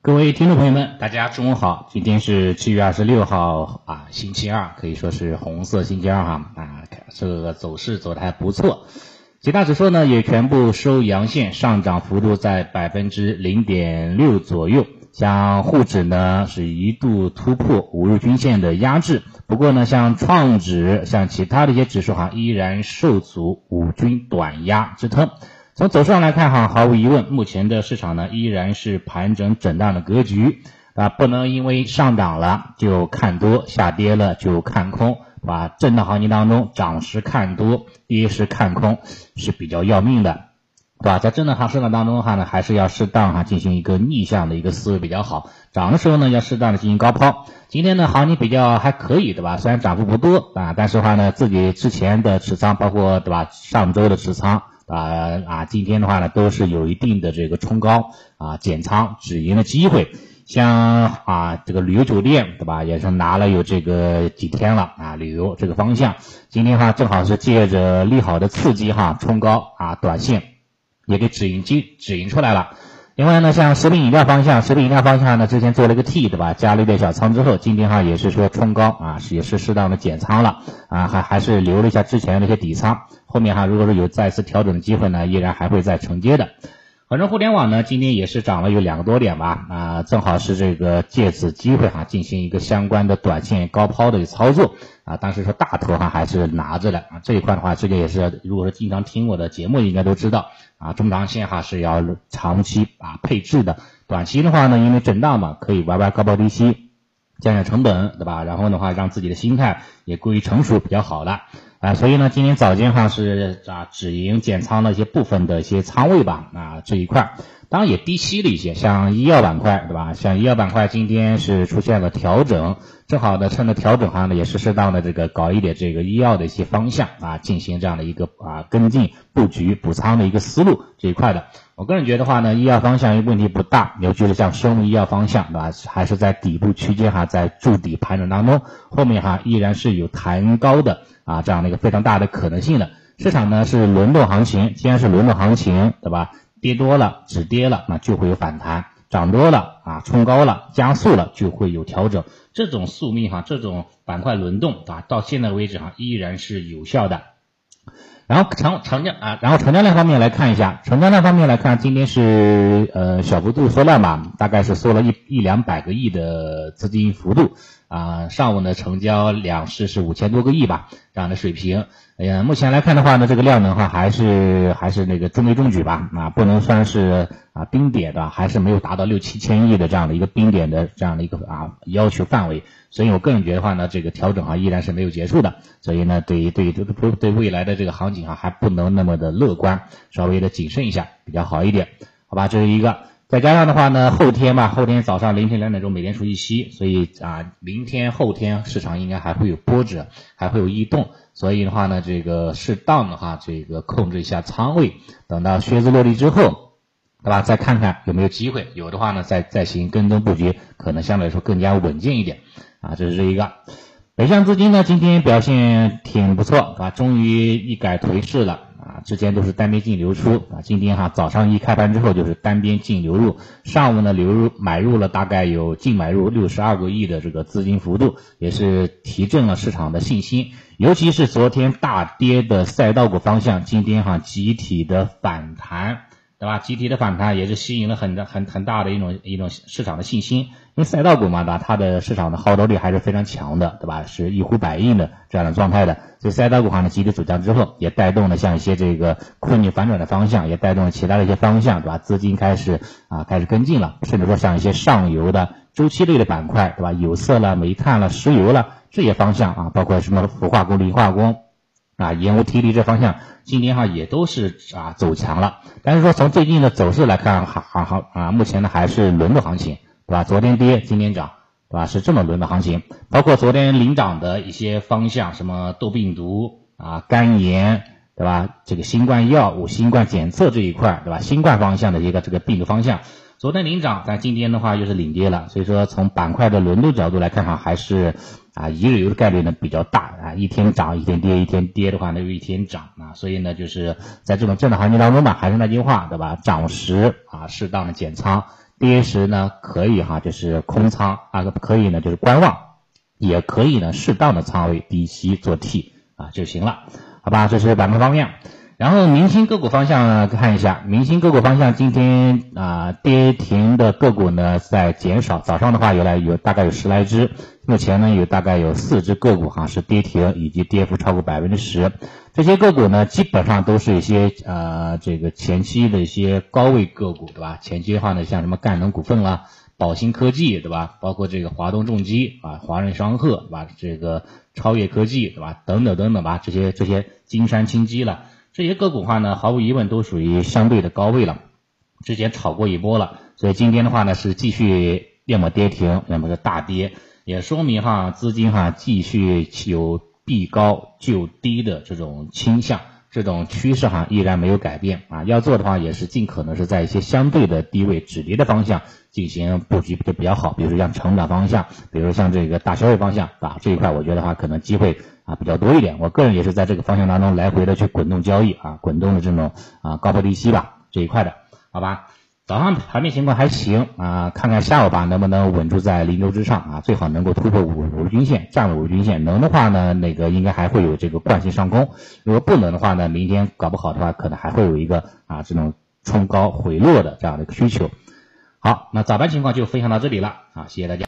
各位听众朋友们，大家中午好！今天是七月二十六号啊，星期二，可以说是红色星期二哈啊，这个走势走的还不错。几大指数呢也全部收阳线，上涨幅度在百分之零点六左右。像沪指呢是一度突破五日均线的压制，不过呢，像创指、像其他的一些指数哈，依然受阻五均短压支撑。从走势上来看哈，毫无疑问，目前的市场呢依然是盘整震荡的格局啊，不能因为上涨了就看多，下跌了就看空，啊，震荡行情当中，涨时看多，跌时看空是比较要命的，对吧？在震荡行市场当中的话呢，还是要适当哈进行一个逆向的一个思维比较好，涨的时候呢要适当的进行高抛。今天呢行情比较还可以，对吧？虽然涨幅不多啊，但是的话呢自己之前的持仓，包括对吧上周的持仓。啊啊，今天的话呢，都是有一定的这个冲高啊减仓止盈的机会。像啊这个旅游酒店对吧，也是拿了有这个几天了啊，旅游这个方向，今天的话正好是借着利好的刺激哈冲高啊，短线也给止盈机止盈出来了。另外呢，像食品饮料方向，食品饮料方向呢，之前做了一个 T 对吧？加了一点小仓之后，今天哈也是说冲高啊，也是适当的减仓了啊，还还是留了一下之前那些底仓，后面哈如果说有再次调整的机会呢，依然还会再承接的。反正互联网呢，今天也是涨了有两个多点吧，啊，正好是这个借此机会哈，进行一个相关的短线高抛的操作啊。但是说大头哈还是拿着的啊，这一块的话，这个也是，如果说经常听我的节目，应该都知道啊，中长线哈是要长期啊配置的，短期的话呢，因为震荡嘛，可以玩玩高抛低吸，降降成本，对吧？然后的话，让自己的心态也归于成熟，比较好了。啊，所以呢，今天早间哈是啊止盈减仓的一些部分的一些仓位吧，啊这一块，当然也低吸了一些，像医药板块对吧？像医药板块今天是出现了调整，正好呢趁着调整哈呢也是适当的这个搞一点这个医药的一些方向啊，进行这样的一个啊跟进布局补仓的一个思路这一块的。我个人觉得话呢，医药方向问题不大，尤其是像生物医药方向对吧？还是在底部区间哈，在筑底盘整当中，后面哈依然是有弹高的。啊，这样的一个非常大的可能性的市场呢是轮动行情，既然是轮动行情，对吧？跌多了止跌了，那就会有反弹；涨多了啊，冲高了加速了，就会有调整。这种宿命哈，这种板块轮动啊，到现在为止哈依然是有效的。然后成成交啊，然后成交量方面来看一下，成交量方面来看，今天是呃小幅度缩量吧，大概是缩了一一两百个亿的资金幅度。啊，上午呢成交两市是五千多个亿吧，这样的水平。哎呀，目前来看的话呢，这个量能哈还是还是那个中规中矩吧，啊，不能算是啊冰点的，还是没有达到六七千亿的这样的一个冰点的这样的一个啊要求范围。所以我个人觉得话呢，这个调整啊依然是没有结束的。所以呢，对于对于这个不对未来的这个行情啊还不能那么的乐观，稍微的谨慎一下比较好一点，好吧？这是一个。再加上的话呢，后天吧，后天早上凌晨两点钟美联储议息，所以啊，明天后天市场应该还会有波折，还会有异动，所以的话呢，这个适当的话，这个控制一下仓位，等到靴子落地之后，对吧？再看看有没有机会，有的话呢，再再行跟踪布局，可能相对来说更加稳健一点啊。这是这一个北向资金呢，今天表现挺不错，啊，终于一改颓势了。啊，之前都是单边净流出啊，今天哈早上一开盘之后就是单边净流入，上午呢流入买入了大概有净买入六十二个亿的这个资金幅度，也是提振了市场的信心，尤其是昨天大跌的赛道股方向，今天哈集体的反弹。对吧？集体的反弹也是吸引了很大、很很大的一种一种市场的信心。因为赛道股嘛，对吧？它的市场的号召力还是非常强的，对吧？是一呼百应的这样的状态的。所以赛道股哈呢集体走强之后，也带动了像一些这个困境反转的方向，也带动了其他的一些方向，对吧？资金开始啊开始跟进了，甚至说像一些上游的周期类的板块，对吧？有色了、煤炭了、石油了这些方向啊，包括什么氟化工、磷化工。啊，盐务提锂这方向今天哈也都是啊走强了，但是说从最近的走势来看，还还好啊，目前呢还是轮的行情，对吧？昨天跌，今天涨，对吧？是这么轮的行情。包括昨天领涨的一些方向，什么痘病毒啊、肝炎，对吧？这个新冠药物、新冠检测这一块，对吧？新冠方向的一个这个病毒方向，昨天领涨，但今天的话又是领跌了。所以说从板块的轮动角度来看哈，还是。啊，一日游的概率呢比较大啊，一天涨一天跌，一天跌的话呢又一天涨啊，所以呢就是在这种震荡行情当中嘛，还是那句话对吧？涨时啊适当的减仓，跌时呢可以哈就是空仓啊，可以呢就是观望，也可以呢适当的仓位低吸做 T 啊就行了，好吧？这是板块方面。然后明星个股方向呢，看一下明星个股方向，今天啊跌停的个股呢在减少。早上的话有来有大概有十来只，目前呢有大概有四只个股哈是跌停，以及跌幅超过百分之十。这些个股呢基本上都是一些呃这个前期的一些高位个股，对吧？前期的话呢像什么赣能股份啦、宝兴科技，对吧？包括这个华东重机啊、华润商鹤，对吧？这个超越科技，对吧？等等等等吧，这些这些金山清机了。这些个股话呢，毫无疑问都属于相对的高位了，之前炒过一波了，所以今天的话呢是继续要么跌停，要么是大跌，也说明哈资金哈继续有避高就低的这种倾向，这种趋势哈依然没有改变啊。要做的话也是尽可能是在一些相对的低位止跌的方向进行布局就比较好，比如说像成长方向，比如像这个大消费方向啊这一块，我觉得话可能机会。啊，比较多一点，我个人也是在这个方向当中来回的去滚动交易啊，滚动的这种啊高抛低吸吧这一块的，好吧？早上盘面情况还行啊，看看下午吧能不能稳住在零轴之上啊，最好能够突破五五日均线，站稳五日均线，能的话呢，那个应该还会有这个惯性上攻，如果不能的话呢，明天搞不好的话，可能还会有一个啊这种冲高回落的这样的一个需求。好，那早盘情况就分享到这里了啊，谢谢大家。